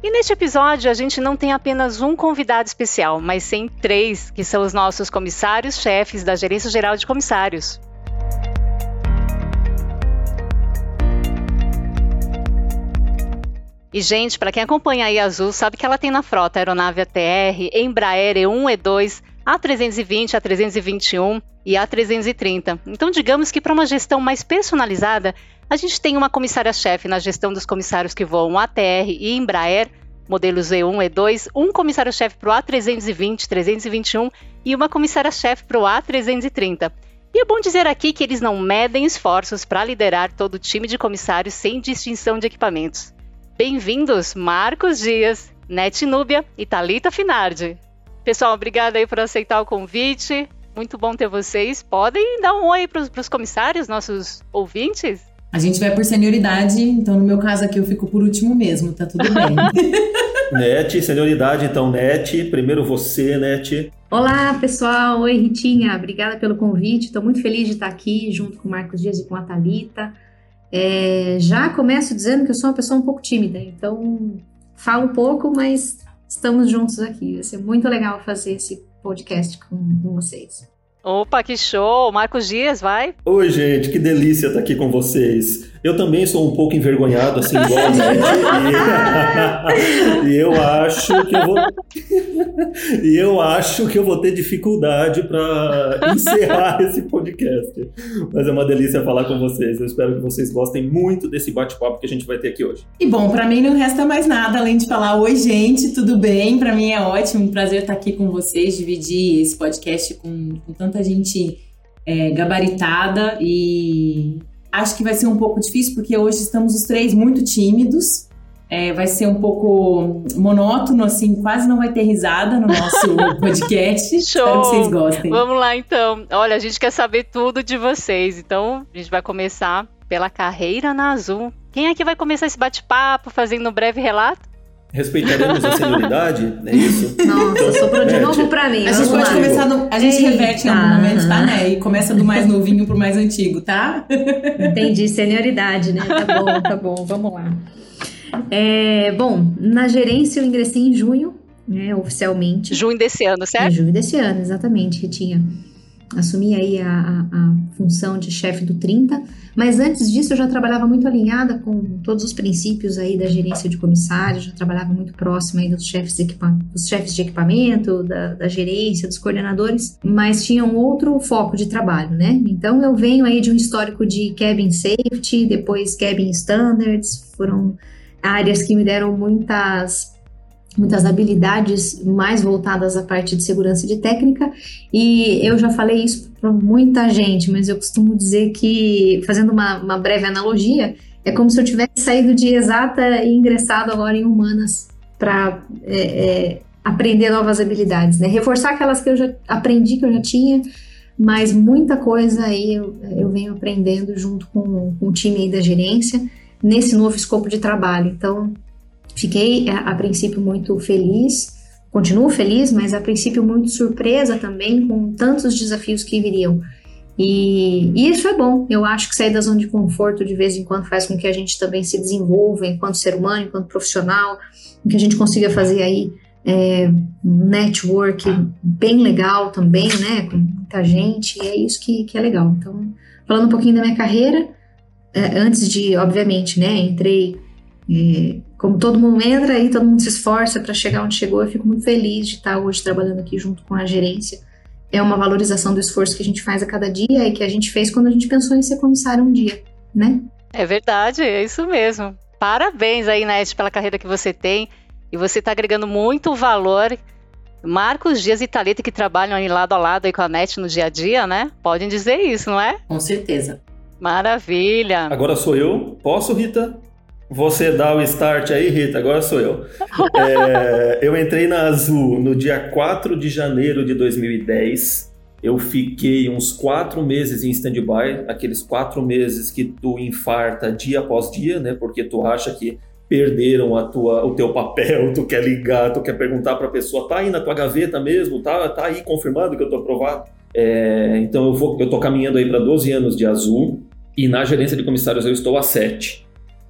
E neste episódio a gente não tem apenas um convidado especial, mas sim três, que são os nossos comissários-chefes da Gerência Geral de Comissários. E, gente, para quem acompanha a Azul, sabe que ela tem na frota aeronave ATR, Embraer E1, E2, A320, A321 e A330. Então, digamos que para uma gestão mais personalizada, a gente tem uma comissária-chefe na gestão dos comissários que voam ATR e Embraer, modelos E1 e E2, um comissário-chefe para o A320, 321 e uma comissária-chefe para o A330. E é bom dizer aqui que eles não medem esforços para liderar todo o time de comissários sem distinção de equipamentos. Bem-vindos, Marcos Dias, Net Núbia e Talita Finardi. Pessoal, obrigada aí por aceitar o convite. Muito bom ter vocês. Podem dar um oi para os comissários, nossos ouvintes? A gente vai por senioridade, então no meu caso aqui eu fico por último mesmo, tá tudo bem. Net, senioridade, então, Net. Primeiro você, Net. Olá, pessoal. Oi, Ritinha. Obrigada pelo convite. Estou muito feliz de estar aqui junto com o Marcos Dias e com a Thalita. É, já começo dizendo que eu sou uma pessoa um pouco tímida, então falo um pouco, mas estamos juntos aqui. Vai ser muito legal fazer esse podcast com, com vocês. Opa, que show! Marcos Dias, vai. Oi, gente, que delícia estar aqui com vocês. Eu também sou um pouco envergonhado, assim, igual a e, e eu acho que eu vou. e eu acho que eu vou ter dificuldade para encerrar esse podcast. Mas é uma delícia falar com vocês. Eu espero que vocês gostem muito desse bate-papo que a gente vai ter aqui hoje. E bom, para mim não resta mais nada além de falar: oi, gente, tudo bem? Para mim é ótimo, um prazer estar aqui com vocês, dividir esse podcast com, com tanta gente é, gabaritada e Acho que vai ser um pouco difícil, porque hoje estamos os três muito tímidos. É, vai ser um pouco monótono, assim, quase não vai ter risada no nosso podcast. Show! Espero que vocês gostem. Vamos lá, então. Olha, a gente quer saber tudo de vocês. Então, a gente vai começar pela carreira na Azul. Quem é que vai começar esse bate-papo, fazendo um breve relato? Respeitaremos a senioridade, é isso? Nossa, então, sobrou de novo pra mim. A gente pode lá. começar no, A gente Eita. reverte em algum momento, tá, né? E começa do mais novinho pro mais antigo, tá? Entendi, senioridade, né? Tá bom, tá bom, vamos lá. É, bom, na gerência eu ingressei em junho, né, oficialmente. Junho desse ano, certo? Em junho desse ano, exatamente, Ritinha assumi aí a, a, a função de chefe do 30, mas antes disso eu já trabalhava muito alinhada com todos os princípios aí da gerência de comissários, já trabalhava muito próximo aí dos chefes de, dos chefes de equipamento, da, da gerência, dos coordenadores, mas tinha um outro foco de trabalho, né? Então eu venho aí de um histórico de cabin safety, depois cabin standards, foram áreas que me deram muitas muitas habilidades mais voltadas à parte de segurança de técnica, e eu já falei isso para muita gente, mas eu costumo dizer que, fazendo uma, uma breve analogia, é como se eu tivesse saído de exata e ingressado agora em humanas para é, é, aprender novas habilidades, né? Reforçar aquelas que eu já aprendi, que eu já tinha, mas muita coisa aí eu, eu venho aprendendo junto com, com o time aí da gerência nesse novo escopo de trabalho. Então, Fiquei a, a princípio muito feliz, continuo feliz, mas a princípio muito surpresa também com tantos desafios que viriam. E, e, isso é bom. Eu acho que sair da zona de conforto de vez em quando faz com que a gente também se desenvolva enquanto ser humano, enquanto profissional, que a gente consiga fazer aí é, um network bem legal também, né, com muita gente, e é isso que, que é legal. Então, falando um pouquinho da minha carreira, é, antes de, obviamente, né, entrei é, como todo mundo entra aí, todo mundo se esforça para chegar onde chegou, eu fico muito feliz de estar hoje trabalhando aqui junto com a gerência. É uma valorização do esforço que a gente faz a cada dia e que a gente fez quando a gente pensou em ser comissário um dia, né? É verdade, é isso mesmo. Parabéns aí, Nete, pela carreira que você tem. E você está agregando muito valor. Marcos Dias e Thalita, que trabalham aí lado a lado aí com a NET no dia a dia, né? Podem dizer isso, não é? Com certeza. Maravilha. Agora sou eu. Posso, Rita? Você dá o start aí, Rita, agora sou eu. É, eu entrei na Azul no dia 4 de janeiro de 2010. Eu fiquei uns quatro meses em stand-by, aqueles quatro meses que tu infarta dia após dia, né? Porque tu acha que perderam a tua, o teu papel, tu quer ligar, tu quer perguntar para a pessoa, tá aí na tua gaveta mesmo, tá, tá aí confirmado que eu tô aprovado. É, então eu vou, eu tô caminhando aí para 12 anos de Azul e na gerência de comissários eu estou a 7.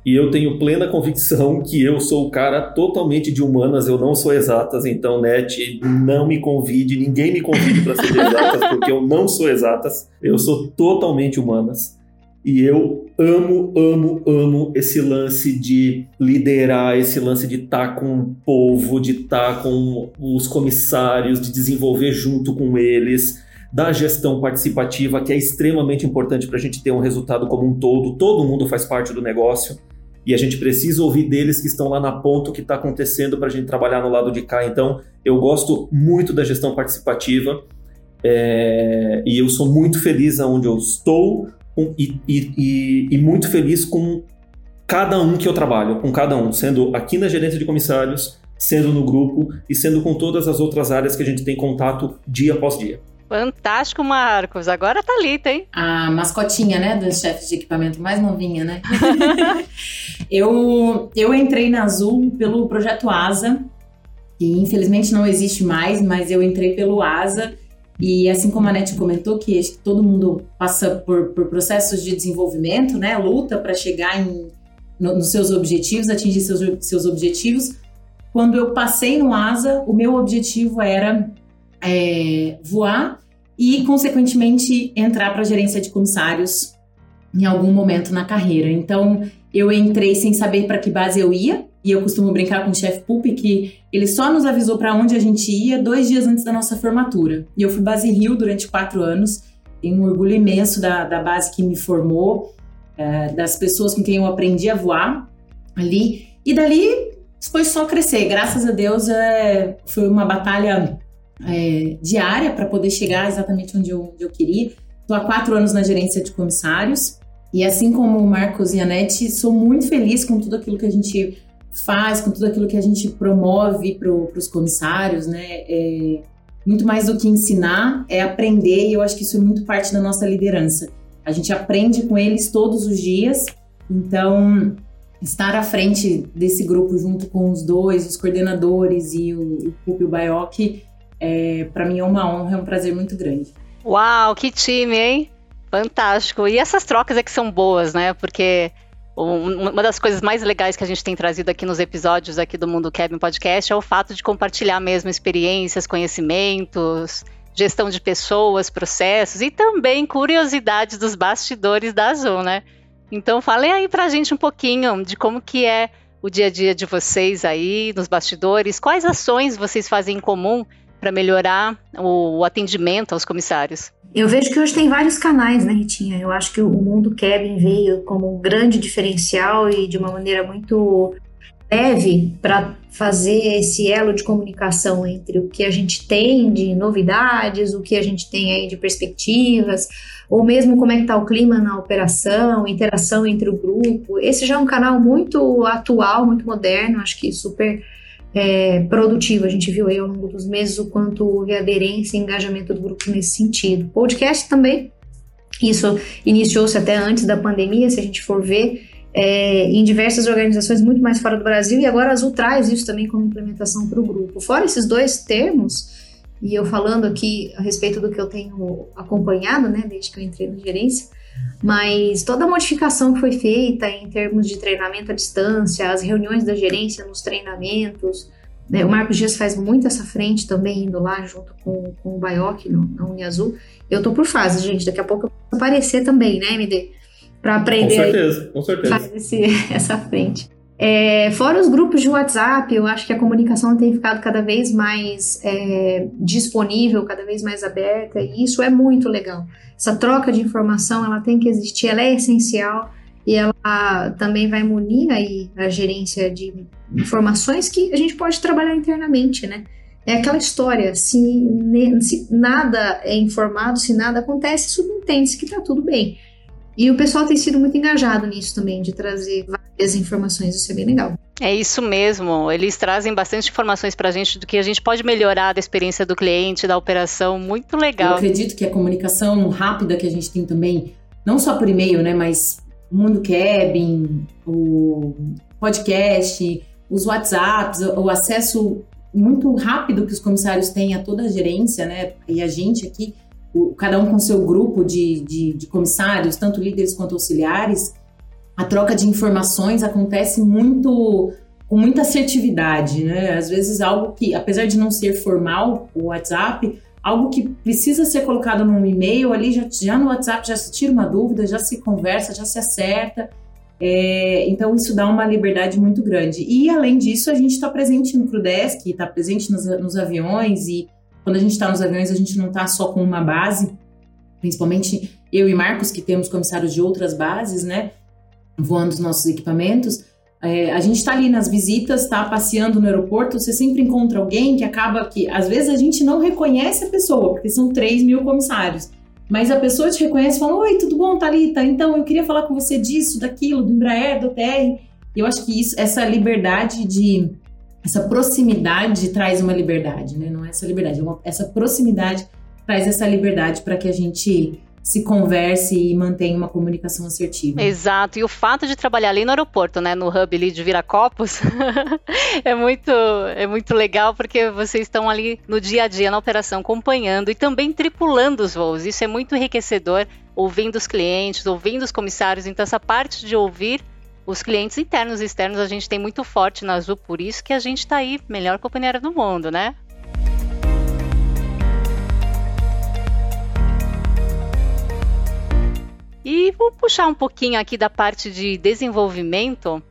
E eu tenho plena convicção que eu sou o cara totalmente de humanas, eu não sou exatas, então, Net, não me convide, ninguém me convide para ser de exatas, porque eu não sou exatas, eu sou totalmente humanas. E eu amo, amo, amo esse lance de liderar, esse lance de estar tá com o povo, de estar tá com os comissários, de desenvolver junto com eles da gestão participativa, que é extremamente importante para a gente ter um resultado como um todo. Todo mundo faz parte do negócio e a gente precisa ouvir deles que estão lá na ponta o que está acontecendo para a gente trabalhar no lado de cá. Então, eu gosto muito da gestão participativa é, e eu sou muito feliz aonde eu estou e, e, e muito feliz com cada um que eu trabalho, com cada um, sendo aqui na gerência de comissários, sendo no grupo e sendo com todas as outras áreas que a gente tem contato dia após dia. Fantástico, Marcos. Agora tá Thalita, hein? A mascotinha, né, dos chefes de equipamento mais novinha, né? eu, eu entrei na Azul pelo projeto ASA, que infelizmente não existe mais, mas eu entrei pelo ASA. E assim como a Nete comentou, que todo mundo passa por, por processos de desenvolvimento, né? Luta para chegar em, no, nos seus objetivos, atingir seus, seus objetivos. Quando eu passei no ASA, o meu objetivo era é, voar e, consequentemente, entrar para a gerência de comissários em algum momento na carreira. Então, eu entrei sem saber para que base eu ia, e eu costumo brincar com o chefe Pup que ele só nos avisou para onde a gente ia dois dias antes da nossa formatura. E eu fui base Rio durante quatro anos, tenho um orgulho imenso da, da base que me formou, é, das pessoas com quem eu aprendi a voar ali, e dali foi só crescer. Graças a Deus, é, foi uma batalha é, diária para poder chegar exatamente onde eu, onde eu queria. Estou há quatro anos na gerência de comissários e assim como o Marcos e a Nete, sou muito feliz com tudo aquilo que a gente faz, com tudo aquilo que a gente promove para os comissários, né? É, muito mais do que ensinar, é aprender e eu acho que isso é muito parte da nossa liderança. A gente aprende com eles todos os dias, então estar à frente desse grupo junto com os dois, os coordenadores e o, o e o Baioc, é, para mim é uma honra, é um prazer muito grande. Uau, que time, hein? Fantástico. E essas trocas é que são boas, né? Porque uma das coisas mais legais que a gente tem trazido aqui nos episódios aqui do Mundo Kevin Podcast é o fato de compartilhar mesmo experiências, conhecimentos, gestão de pessoas, processos e também curiosidades dos bastidores da Azul, né? Então falem aí pra gente um pouquinho de como que é o dia a dia de vocês aí nos bastidores, quais ações vocês fazem em comum para melhorar o, atendimento aos comissários? Eu vejo que hoje tem vários canais, né, Ritinha? Eu acho que o mundo Kevin veio como um grande diferencial e de uma maneira muito leve para fazer esse elo de comunicação entre o que a gente tem de novidades, o que a gente tem aí de perspectivas, ou mesmo como é que está o clima na operação, interação entre o grupo. Esse já é um canal muito atual, muito moderno, acho que super é, produtivo. A gente viu aí ao longo dos meses o quanto houve aderência e engajamento do grupo nesse sentido. Podcast também, isso iniciou-se até antes da pandemia, se a gente for ver, é, em diversas organizações muito mais fora do Brasil, e agora a Azul traz isso também como implementação para o grupo. Fora esses dois termos, e eu falando aqui a respeito do que eu tenho acompanhado, né, desde que eu entrei na gerência, mas toda a modificação que foi feita em termos de treinamento à distância, as reuniões da gerência nos treinamentos, né, o Marcos Dias faz muito essa frente também, indo lá junto com, com o Baioc no, na Uniazul. Eu tô por fase, gente, daqui a pouco eu vou aparecer também, né, MD? Para aprender. Com certeza, com certeza. Faz esse, essa frente. É, fora os grupos de WhatsApp, eu acho que a comunicação tem ficado cada vez mais é, disponível, cada vez mais aberta, e isso é muito legal. Essa troca de informação, ela tem que existir, ela é essencial e ela também vai munir aí a gerência de informações que a gente pode trabalhar internamente, né? É aquela história, se, se nada é informado, se nada acontece, subentende-se que tá tudo bem. E o pessoal tem sido muito engajado nisso também, de trazer desinformações, isso é bem legal. É isso mesmo. Eles trazem bastante informações para a gente do que a gente pode melhorar da experiência do cliente, da operação. Muito legal. Eu acredito que a comunicação rápida que a gente tem também, não só por e-mail, né, mas o Mundo Cabin, o podcast, os WhatsApps, o acesso muito rápido que os comissários têm a toda a gerência, né, e a gente aqui, o, cada um com seu grupo de, de, de comissários, tanto líderes quanto auxiliares, a troca de informações acontece muito com muita assertividade, né? Às vezes algo que, apesar de não ser formal, o WhatsApp, algo que precisa ser colocado num e-mail ali, já, já no WhatsApp já se tira uma dúvida, já se conversa, já se acerta. É, então isso dá uma liberdade muito grande. E além disso, a gente está presente no Crudesk, está presente nos, nos, aviões e quando a gente está nos aviões, a gente não está só com uma base, principalmente eu e Marcos, que temos comissários de outras bases, né? Voando os nossos equipamentos, é, a gente está ali nas visitas, está passeando no aeroporto, você sempre encontra alguém que acaba que, às vezes, a gente não reconhece a pessoa, porque são 3 mil comissários. Mas a pessoa te reconhece e fala: Oi, tudo bom, Thalita? Então, eu queria falar com você disso, daquilo, do Embraer, do TR. Eu acho que isso, essa liberdade de. Essa proximidade traz uma liberdade, né? Não é essa liberdade, é uma, essa proximidade traz essa liberdade para que a gente se converse e mantenha uma comunicação assertiva. Exato. E o fato de trabalhar ali no aeroporto, né, no hub ali de Viracopos, é muito é muito legal porque vocês estão ali no dia a dia na operação acompanhando e também tripulando os voos. Isso é muito enriquecedor, ouvindo os clientes, ouvindo os comissários. Então essa parte de ouvir os clientes internos e externos a gente tem muito forte na Azul, por isso que a gente está aí, melhor companheira do mundo, né? E vou puxar um pouquinho aqui da parte de desenvolvimento.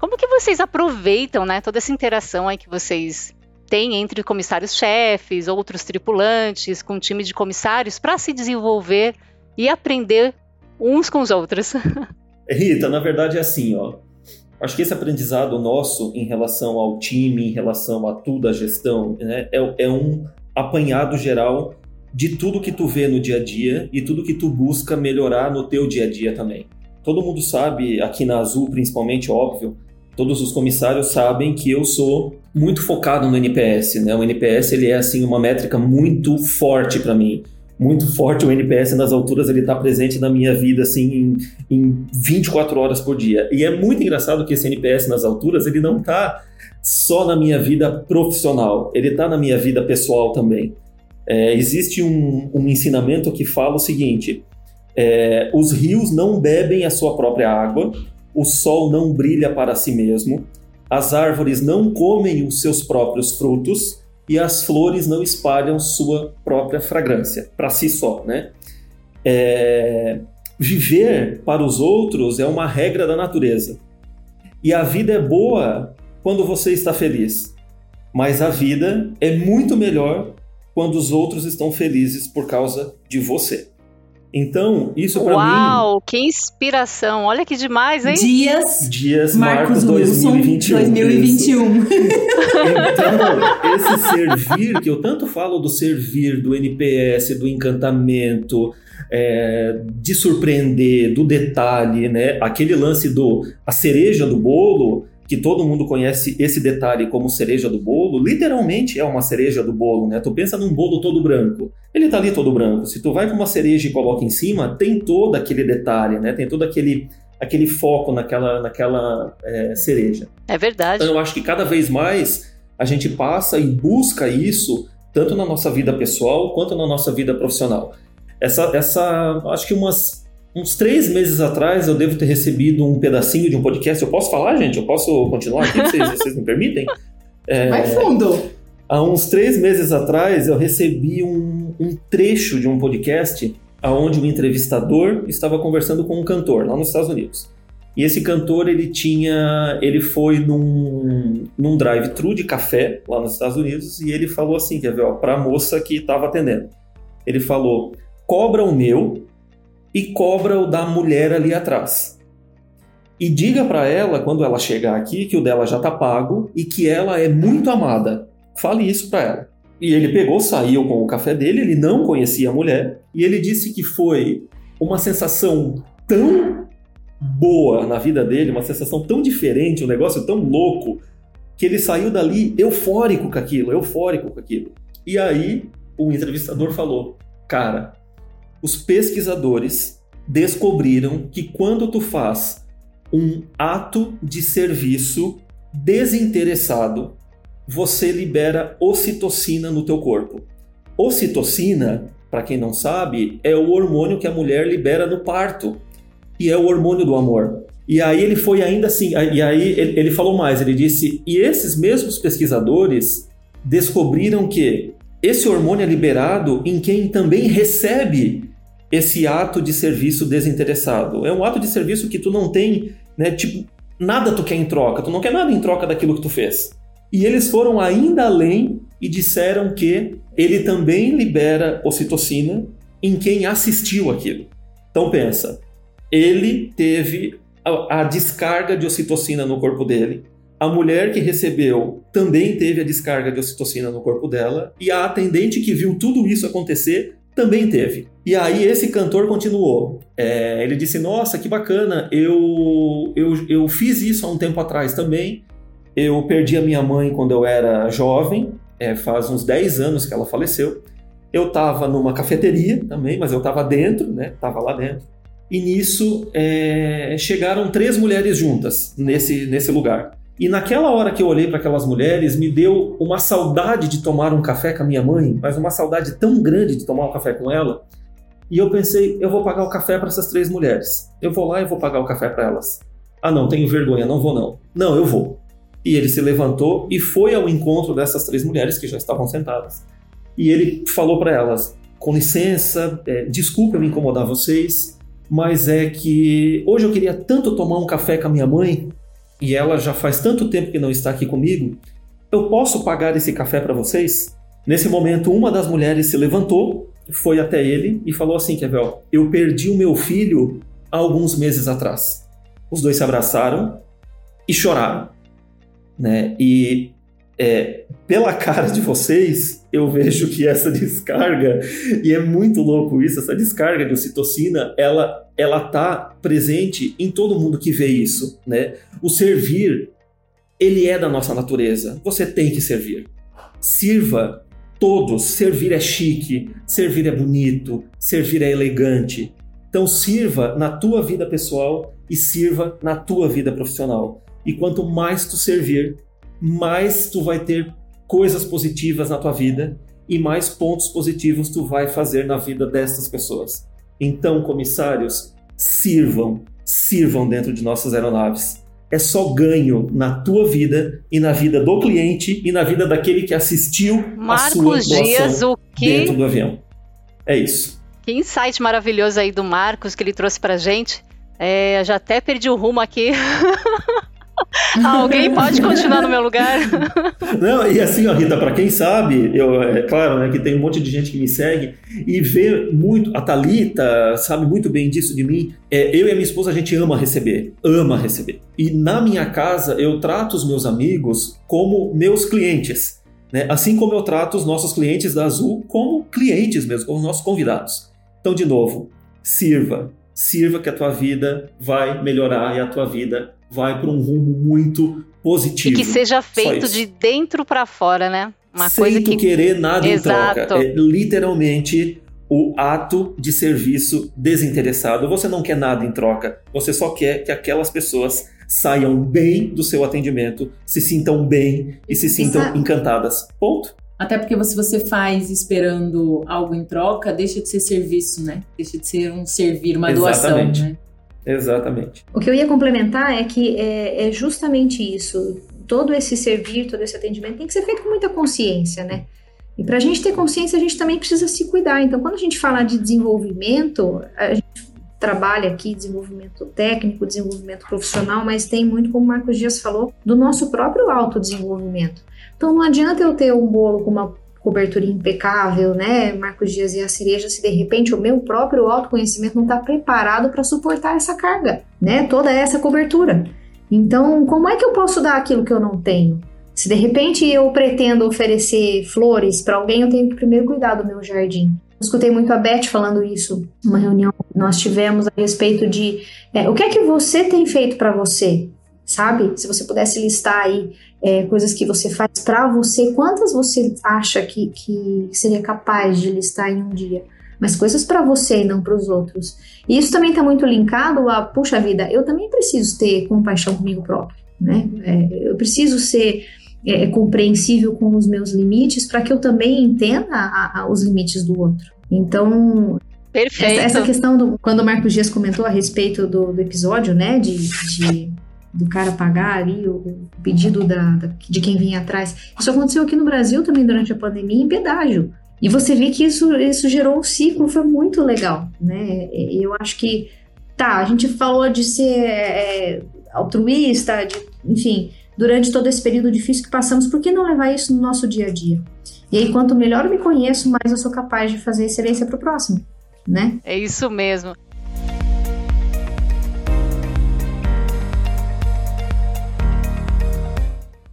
Como que vocês aproveitam, né, toda essa interação aí que vocês têm entre comissários-chefes, outros tripulantes, com um time de comissários para se desenvolver e aprender uns com os outros? Rita, na verdade é assim, ó. Acho que esse aprendizado nosso em relação ao time, em relação a tudo, a gestão, né, é, é um apanhado geral de tudo que tu vê no dia a dia e tudo que tu busca melhorar no teu dia a dia também. Todo mundo sabe, aqui na Azul principalmente, óbvio, todos os comissários sabem que eu sou muito focado no NPS, né? O NPS ele é assim uma métrica muito forte para mim, muito forte o NPS nas alturas, ele está presente na minha vida assim em, em 24 horas por dia. E é muito engraçado que esse NPS nas alturas, ele não está só na minha vida profissional, ele está na minha vida pessoal também. É, existe um, um, ensinamento que fala o seguinte: é, os rios não bebem a sua própria água, o sol não brilha para si mesmo, as árvores não comem os seus próprios frutos e as flores não espalham sua própria fragrância para si só, né? É, viver para os outros é uma regra da natureza. E a vida é boa quando você está feliz. Mas a vida é muito melhor quando os outros estão felizes por causa de você. Então, isso para mim. Uau, que inspiração! Olha que demais, hein? Dias. Dias Marcos, Marcos 2021. 2021. então, esse servir, que eu tanto falo do servir, do NPS, do encantamento, é, de surpreender, do detalhe, né? Aquele lance do a cereja do bolo que todo mundo conhece esse detalhe como cereja do bolo, literalmente é uma cereja do bolo, né? Tu pensa num bolo todo branco, ele tá ali todo branco. Se tu vai com uma cereja e coloca em cima, tem todo aquele detalhe, né? Tem todo aquele aquele foco naquela naquela é, cereja. É verdade. Então eu acho que cada vez mais a gente passa e busca isso tanto na nossa vida pessoal quanto na nossa vida profissional. Essa, essa acho que umas uns três meses atrás eu devo ter recebido um pedacinho de um podcast. Eu posso falar, gente? Eu posso continuar aqui? Vocês, vocês me permitem? É, Vai fundo! Há uns três meses atrás eu recebi um, um trecho de um podcast onde um entrevistador estava conversando com um cantor lá nos Estados Unidos. E esse cantor ele tinha, ele foi num, num drive-thru de café lá nos Estados Unidos e ele falou assim, quer ver, para a moça que estava atendendo. Ele falou: "Cobra o meu e cobra o da mulher ali atrás. E diga para ela, quando ela chegar aqui, que o dela já tá pago e que ela é muito amada. Fale isso para ela. E ele pegou, saiu com o café dele, ele não conhecia a mulher, e ele disse que foi uma sensação tão boa na vida dele, uma sensação tão diferente, um negócio tão louco, que ele saiu dali eufórico com aquilo, eufórico com aquilo. E aí o entrevistador falou: "Cara, os pesquisadores descobriram que quando tu faz um ato de serviço desinteressado, você libera ocitocina no teu corpo. Ocitocina, para quem não sabe, é o hormônio que a mulher libera no parto e é o hormônio do amor. E aí ele foi ainda assim, e aí ele falou mais, ele disse, e esses mesmos pesquisadores descobriram que esse hormônio é liberado em quem também recebe esse ato de serviço desinteressado. É um ato de serviço que tu não tem, né, tipo, nada tu quer em troca, tu não quer nada em troca daquilo que tu fez. E eles foram ainda além e disseram que ele também libera ocitocina em quem assistiu aquilo. Então pensa, ele teve a, a descarga de ocitocina no corpo dele, a mulher que recebeu também teve a descarga de ocitocina no corpo dela, e a atendente que viu tudo isso acontecer também teve. E aí esse cantor continuou. É, ele disse: Nossa, que bacana, eu, eu, eu fiz isso há um tempo atrás também. Eu perdi a minha mãe quando eu era jovem, é, faz uns 10 anos que ela faleceu. Eu estava numa cafeteria também, mas eu estava dentro, né? Tava lá dentro. E nisso é, chegaram três mulheres juntas nesse, nesse lugar. E naquela hora que eu olhei para aquelas mulheres, me deu uma saudade de tomar um café com a minha mãe, mas uma saudade tão grande de tomar um café com ela. E eu pensei, eu vou pagar o café para essas três mulheres. Eu vou lá e vou pagar o café para elas. Ah, não, tenho vergonha, não vou não. Não, eu vou. E ele se levantou e foi ao encontro dessas três mulheres que já estavam sentadas. E ele falou para elas: com licença, é, desculpa eu incomodar vocês, mas é que hoje eu queria tanto tomar um café com a minha mãe e ela já faz tanto tempo que não está aqui comigo, eu posso pagar esse café para vocês? Nesse momento, uma das mulheres se levantou, foi até ele e falou assim: Kevel, eu perdi o meu filho há alguns meses atrás. Os dois se abraçaram e choraram. Né? E é, pela cara de vocês, eu vejo que essa descarga, e é muito louco isso, essa descarga de ocitocina, ela ela tá presente em todo mundo que vê isso, né? O servir, ele é da nossa natureza. Você tem que servir. Sirva todos. Servir é chique, servir é bonito, servir é elegante. Então sirva na tua vida pessoal e sirva na tua vida profissional. E quanto mais tu servir, mais tu vai ter coisas positivas na tua vida e mais pontos positivos tu vai fazer na vida dessas pessoas. Então, comissários, sirvam, sirvam dentro de nossas aeronaves. É só ganho na tua vida e na vida do cliente e na vida daquele que assistiu Marcos a sua Dias, o que... dentro do avião. É isso. Que insight maravilhoso aí do Marcos que ele trouxe pra gente. É, já até perdi o rumo aqui. Alguém pode continuar no meu lugar? Não, e assim, ó, Rita, para quem sabe, eu, é claro, né, que tem um monte de gente que me segue e vê muito, a Thalita sabe muito bem disso de mim. É, eu e a minha esposa, a gente ama receber, ama receber. E na minha casa, eu trato os meus amigos como meus clientes. Né? Assim como eu trato os nossos clientes da Azul como clientes mesmo, como nossos convidados. Então, de novo, sirva, sirva que a tua vida vai melhorar e a tua vida vai para um rumo muito positivo. E que seja feito de dentro para fora, né? Uma Sem coisa que querer nada Exato. em troca. É literalmente o ato de serviço desinteressado. Você não quer nada em troca. Você só quer que aquelas pessoas saiam bem do seu atendimento, se sintam bem e se sintam Exato. encantadas. Ponto. Até porque se você faz esperando algo em troca, deixa de ser serviço, né? Deixa de ser um servir, uma Exatamente. doação, né? Exatamente. O que eu ia complementar é que é, é, justamente isso. Todo esse servir, todo esse atendimento tem que ser feito com muita consciência, né? E para a gente ter consciência, a gente também precisa se cuidar. Então, quando a gente fala de desenvolvimento, a gente trabalha aqui desenvolvimento técnico, desenvolvimento profissional, mas tem muito, como o Marcos Dias falou, do nosso próprio autodesenvolvimento. Então, não adianta eu ter um bolo com uma cobertura impecável, né, Marcos Dias e a cereja, se de repente o meu próprio autoconhecimento não está preparado para suportar essa carga, né, toda essa cobertura. Então, como é que eu posso dar aquilo que eu não tenho? Se de repente eu pretendo oferecer flores para alguém, eu tenho que primeiro cuidar do meu jardim. Eu escutei muito a Beth falando isso numa reunião nós tivemos a respeito de é, o que é que você tem feito para você, sabe? Se você pudesse listar aí é, coisas que você faz para você, quantas você acha que, que seria capaz de listar em um dia? Mas coisas para você e não para os outros. E isso também está muito linkado a, puxa vida, eu também preciso ter compaixão comigo próprio, né? É, eu preciso ser é, compreensível com os meus limites para que eu também entenda a, a, os limites do outro. Então, Perfeito. Essa, essa, questão do quando o Marcos Dias comentou a respeito do, do episódio, né, de, de, do cara pagar ali o, pedido da, da, de quem vinha atrás. Isso aconteceu aqui no Brasil também durante a pandemia em pedágio. E você vê que isso, isso gerou um ciclo, foi muito legal, né? Eu acho que, tá, a gente falou de ser é, altruísta, de, enfim, durante todo esse período difícil que passamos, por que não levar isso no nosso dia a dia? E aí, quanto melhor eu me conheço, mais eu sou capaz de fazer excelência para o próximo, né? É isso mesmo.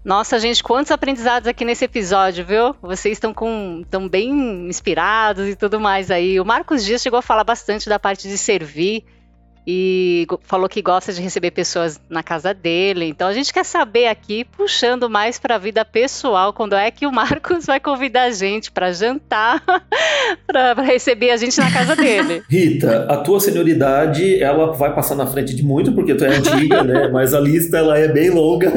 Nossa, gente, quantos aprendizados aqui nesse episódio, viu? Vocês estão com tão bem inspirados e tudo mais aí. O Marcos Dias chegou a falar bastante da parte de servir e falou que gosta de receber pessoas na casa dele. Então a gente quer saber aqui, puxando mais para a vida pessoal, quando é que o Marcos vai convidar a gente para jantar, para receber a gente na casa dele. Rita, a tua senioridade, ela vai passar na frente de muito, porque tu é antiga, né? Mas a lista ela é bem longa.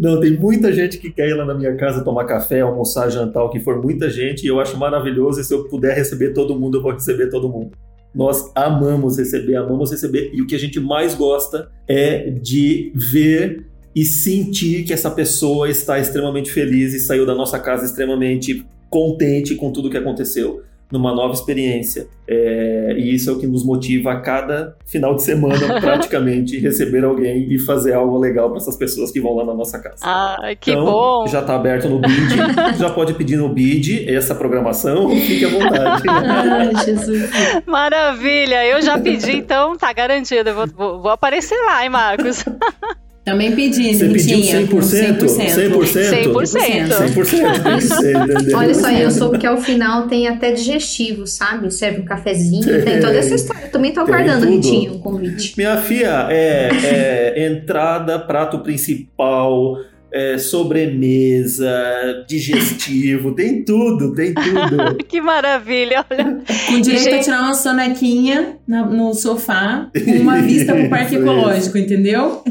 Não, tem muita gente que quer ir lá na minha casa tomar café, almoçar, jantar, o que for, muita gente, e eu acho maravilhoso. E se eu puder receber todo mundo, eu vou receber todo mundo. Nós amamos receber, amamos receber, e o que a gente mais gosta é de ver e sentir que essa pessoa está extremamente feliz e saiu da nossa casa extremamente contente com tudo que aconteceu numa nova experiência. É, e isso é o que nos motiva a cada final de semana, praticamente, receber alguém e fazer algo legal para essas pessoas que vão lá na nossa casa. Ah, que então, bom! Já está aberto no BID, já pode pedir no BID essa programação, fique à vontade. Ai, Jesus. Maravilha! Eu já pedi, então tá garantido. Vou, vou, vou aparecer lá, hein, Marcos? Também pedi, Você pediu 100%? 100%? 100%. 100%. Olha só, eu soube que ao final tem até digestivo, sabe? Serve um cafezinho, tem toda essa história. Eu também tô aguardando, Ritinho, o convite. Minha filha, é, é entrada, prato principal, é, sobremesa, digestivo, tem tudo, tem tudo. que maravilha, olha. Com direito Gente- a tirar uma sonequinha na- no sofá, com uma vista pro parque Isso, ecológico, entendeu?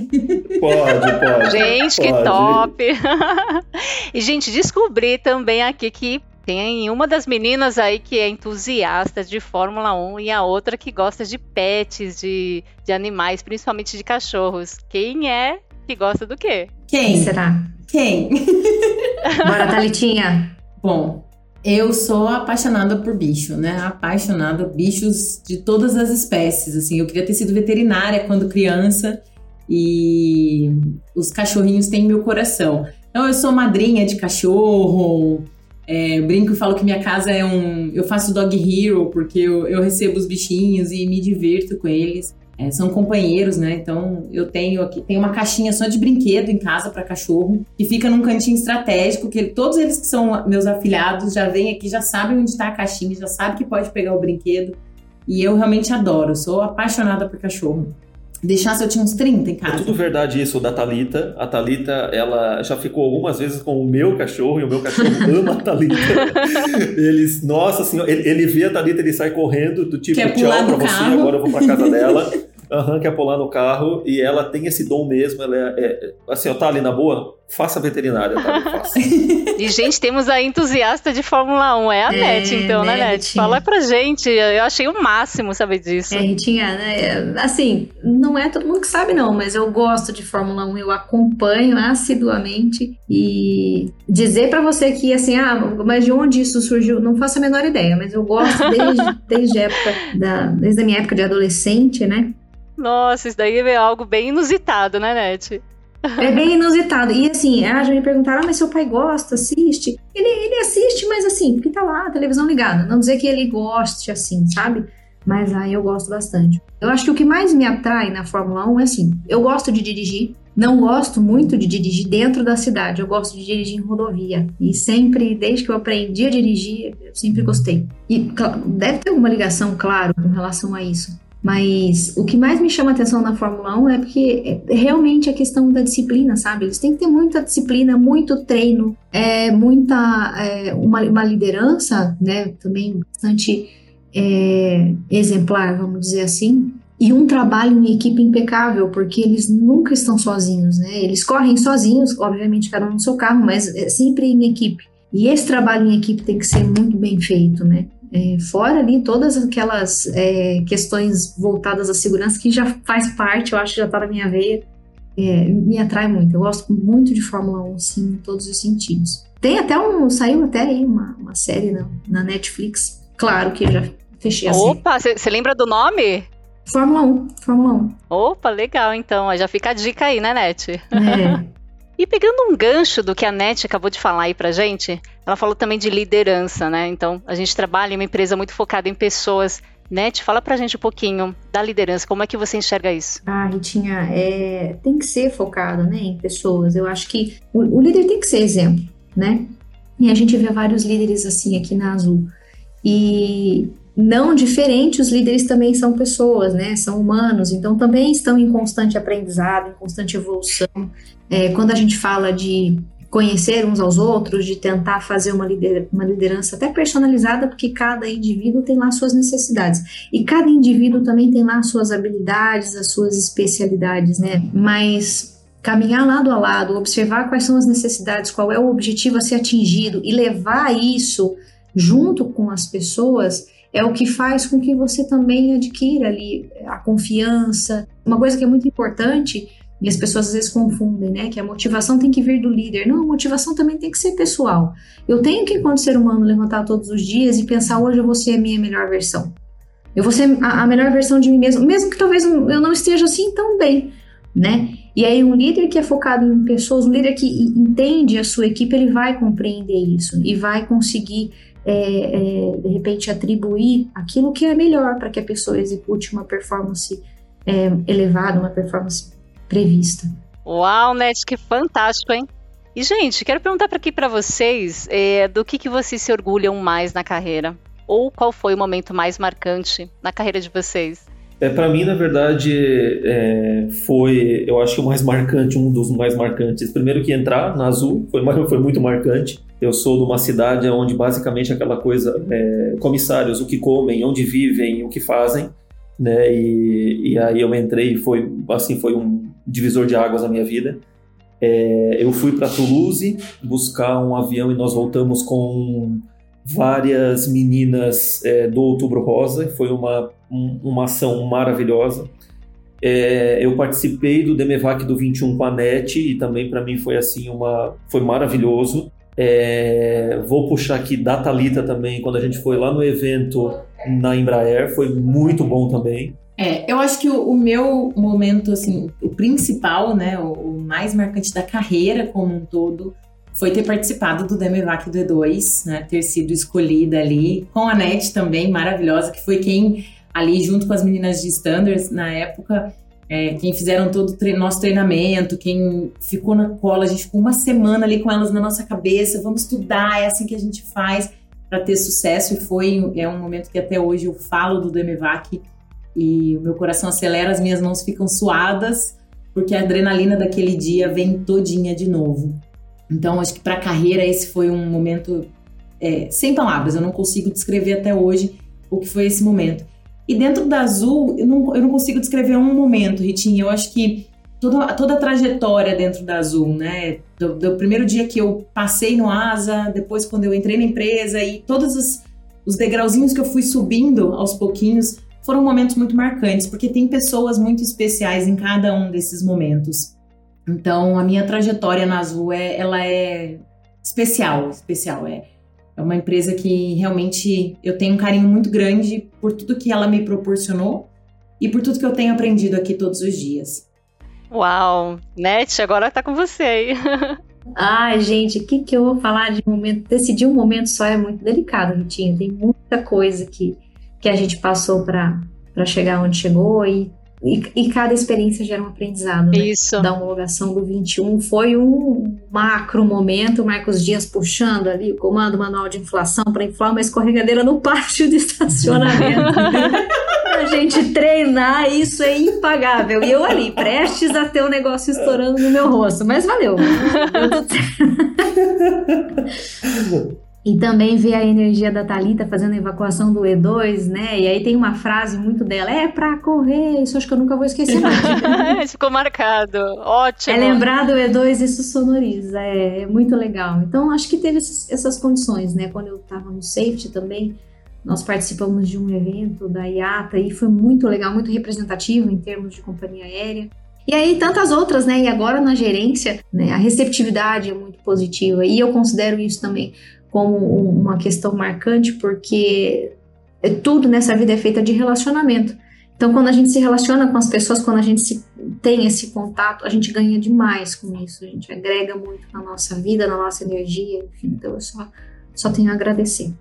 Pode, pode. Gente, que pode. top! e, gente, descobri também aqui que tem uma das meninas aí que é entusiasta de Fórmula 1 e a outra que gosta de pets, de, de animais, principalmente de cachorros. Quem é que gosta do quê? Quem Quem? será? Quem? Bora, Thalitinha. Bom, eu sou apaixonada por bicho, né? Apaixonada por bichos de todas as espécies. Assim, eu queria ter sido veterinária quando criança e os cachorrinhos têm meu coração. Então, eu sou madrinha de cachorro. é, brinco e falo que minha casa é um. Eu faço dog hero porque eu, eu recebo os bichinhos e me divirto com eles. É, são companheiros, né? Então eu tenho aqui tem uma caixinha só de brinquedo em casa para cachorro que fica num cantinho estratégico que todos eles que são meus afilhados já vêm aqui, já sabem onde está a caixinha, já sabem que pode pegar o brinquedo. E eu realmente adoro, sou apaixonada por cachorro. Deixasse eu tinha uns 30 em É casa. tudo verdade isso da Talita. A Talita, ela já ficou algumas vezes com o meu cachorro e o meu cachorro ama a Talita. Eles, nossa senhora, ele, ele vê a Talita, ele sai correndo do tipo Quer tchau pra você, carro." agora eu vou pra casa dela. Aham, quer pular no carro e ela tem esse dom mesmo. Ela é, é- assim, ó, tá ali na boa, faça veterinária, tá? Faça. E, gente, temos a entusiasta de Fórmula 1, é a É, Net, então, né, né, Net? Fala pra gente, eu achei o máximo saber disso. É, Ritinha, né, assim, não é todo mundo que sabe não, mas eu gosto de Fórmula 1, eu acompanho assiduamente e dizer pra você que, assim, ah, mas de onde isso surgiu, não faço a menor ideia, mas eu gosto desde, desde a época, da, desde a minha época de adolescente, né? Nossa, isso daí é algo bem inusitado, né, Net? É bem inusitado. E assim, ah, já me perguntaram, ah, mas seu pai gosta, assiste? Ele, ele assiste, mas assim, porque tá lá, a televisão ligada. Não dizer que ele goste assim, sabe? Mas aí eu gosto bastante. Eu acho que o que mais me atrai na Fórmula 1 é assim, eu gosto de dirigir, não gosto muito de dirigir dentro da cidade, eu gosto de dirigir em rodovia. E sempre, desde que eu aprendi a dirigir, eu sempre gostei. E cla- deve ter alguma ligação, claro, com relação a isso. Mas o que mais me chama atenção na Fórmula 1 é porque é realmente a questão da disciplina, sabe? Eles têm que ter muita disciplina, muito treino, é, muita é, uma, uma liderança, né? Também bastante é, exemplar, vamos dizer assim, e um trabalho em equipe impecável, porque eles nunca estão sozinhos, né? Eles correm sozinhos, obviamente cada um no seu carro, mas é sempre em equipe. E esse trabalho em equipe tem que ser muito bem feito, né? É, fora ali todas aquelas é, questões voltadas à segurança que já faz parte, eu acho que já está na minha veia, é, me atrai muito. Eu gosto muito de Fórmula 1, sim, em todos os sentidos. Tem até um, saiu até aí uma, uma série na, na Netflix, claro que eu já fechei assim. Opa, você lembra do nome? Fórmula 1, Fórmula 1. Opa, legal então, já fica a dica aí, né, Net? É. E pegando um gancho do que a Net acabou de falar aí pra gente, ela falou também de liderança, né? Então, a gente trabalha em uma empresa muito focada em pessoas. Net, fala pra gente um pouquinho da liderança, como é que você enxerga isso? Ah, Ritinha, é, tem que ser focado né, em pessoas. Eu acho que o, o líder tem que ser exemplo, né? E a gente vê vários líderes assim aqui na Azul. E não diferente, os líderes também são pessoas, né? São humanos, então também estão em constante aprendizado, em constante evolução. É, quando a gente fala de conhecer uns aos outros, de tentar fazer uma, lider uma liderança até personalizada, porque cada indivíduo tem lá suas necessidades. E cada indivíduo também tem lá suas habilidades, as suas especialidades, né? Mas caminhar lado a lado, observar quais são as necessidades, qual é o objetivo a ser atingido e levar isso junto com as pessoas é o que faz com que você também adquira ali a confiança. Uma coisa que é muito importante e as pessoas às vezes confundem, né? Que a motivação tem que vir do líder. Não, a motivação também tem que ser pessoal. Eu tenho que, enquanto ser humano, levantar todos os dias e pensar: hoje eu vou ser a minha melhor versão. Eu vou ser a, a melhor versão de mim mesmo, mesmo que talvez eu não esteja assim tão bem, né? E aí, um líder que é focado em pessoas, um líder que entende a sua equipe, ele vai compreender isso e vai conseguir é, é, de repente, atribuir aquilo que é melhor para que a pessoa execute uma performance é, elevada, uma performance prevista. Uau, Net, que fantástico, hein? E, gente, quero perguntar para aqui para vocês é, do que, que vocês se orgulham mais na carreira? Ou qual foi o momento mais marcante na carreira de vocês? É, para mim, na verdade, é, foi, eu acho que o mais marcante, um dos mais marcantes. Primeiro que entrar na Azul foi, foi muito marcante. Eu sou de uma cidade onde basicamente aquela coisa, é, comissários, o que comem, onde vivem, o que fazem, né? E, e aí eu entrei e foi, assim, foi um divisor de águas na minha vida. É, eu fui para Toulouse buscar um avião e nós voltamos com várias meninas é, do Outubro Rosa. Foi uma, um, uma ação maravilhosa. É, eu participei do Demevac do 21 com a NET e também para mim foi assim uma foi maravilhoso. É, vou puxar aqui da Thalita também, quando a gente foi lá no evento na Embraer, foi muito bom também. É, eu acho que o, o meu momento, assim, o principal, né, o, o, mais marcante da carreira como um todo, foi ter participado do Demevac do E2, né, ter sido escolhida ali, com a NET também, maravilhosa, que foi quem, ali junto com as meninas de Standards, na época, é, quem fizeram todo o tre nosso treinamento, quem ficou na cola, a gente ficou uma semana ali com elas na nossa cabeça, vamos estudar, é assim que a gente faz para ter sucesso e foi é um momento que até hoje eu falo do Demevac e o meu coração acelera, as minhas mãos ficam suadas porque a adrenalina daquele dia vem todinha de novo. Então acho que para a carreira esse foi um momento é, sem palavras, eu não consigo descrever até hoje o que foi esse momento. E dentro da Azul, eu não, eu não consigo descrever um momento, Ritinha. Eu acho que toda, toda a trajetória dentro da Azul, né? Do, do, primeiro dia que eu passei no ASA, depois quando eu entrei na empresa e todos os, os degrauzinhos que eu fui subindo aos pouquinhos foram momentos muito marcantes, porque tem pessoas muito especiais em cada um desses momentos. Então, a minha trajetória na Azul, é, ela é especial, especial. É, é uma empresa que realmente eu tenho um carinho muito grande por tudo que ela me proporcionou e por tudo que eu tenho aprendido aqui todos os dias. Uau! Net, agora tá com você aí. Ai, gente, o que, que eu vou falar de momento? Decidir um momento só é muito delicado, Ritinha. Tem muita coisa que, que a gente passou para chegar onde chegou e e, e, cada experiência gera um aprendizado. Né? Isso. Da homologação do 21 foi um macro momento, Marcos Dias puxando ali o comando manual de inflação para inflar uma escorregadeira no pátio de estacionamento. a gente treinar, isso é impagável. E eu ali, prestes a ter o um negócio estourando no meu rosto. Mas valeu. E também ver a energia da Talita fazendo a evacuação do E2, né? E aí tem uma frase muito dela, é pra correr, isso acho que eu nunca vou esquecer mais. Ficou marcado, ótimo. É lembrar do E2, isso sonoriza, é, é muito legal. Então acho que teve essas, essas condições, né? Quando eu tava no safety também, nós participamos de um evento da IATA e foi muito legal, muito representativo em termos de companhia aérea. E aí tantas outras, né? E agora na gerência, né, a receptividade é muito positiva e eu considero isso também como uma questão marcante, porque é tudo nessa vida é feita de relacionamento. Então, quando a gente se relaciona com as pessoas, quando a gente se, tem esse contato, a gente ganha demais com isso, a gente agrega muito na nossa vida, na nossa energia, enfim. Então, eu só, só tenho a agradecer.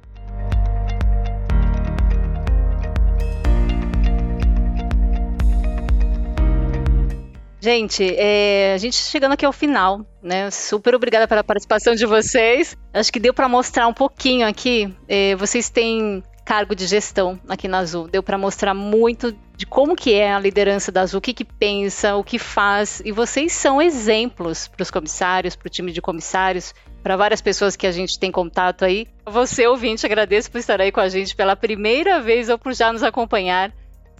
Gente, é, a gente chegando aqui ao final, né? Super obrigada pela participação de vocês. Acho que deu para mostrar um pouquinho aqui. É, vocês têm cargo de gestão aqui na Azul. Deu para mostrar muito de como que é a liderança da Azul, o que, que pensa, o que faz. E vocês são exemplos para os comissários, para o time de comissários, para várias pessoas que a gente tem contato aí. Você, ouvinte, agradeço por estar aí com a gente pela primeira vez ou por já nos acompanhar.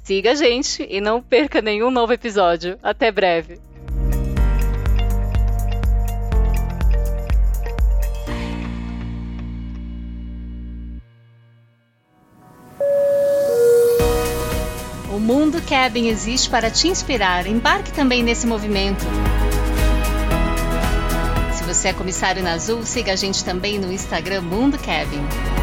Siga a gente e não perca nenhum novo episódio. Até breve. O Mundo Cabin existe para te inspirar. Embarque também nesse movimento. Se você é comissário na Azul, siga a gente também no Instagram Mundo Cabin.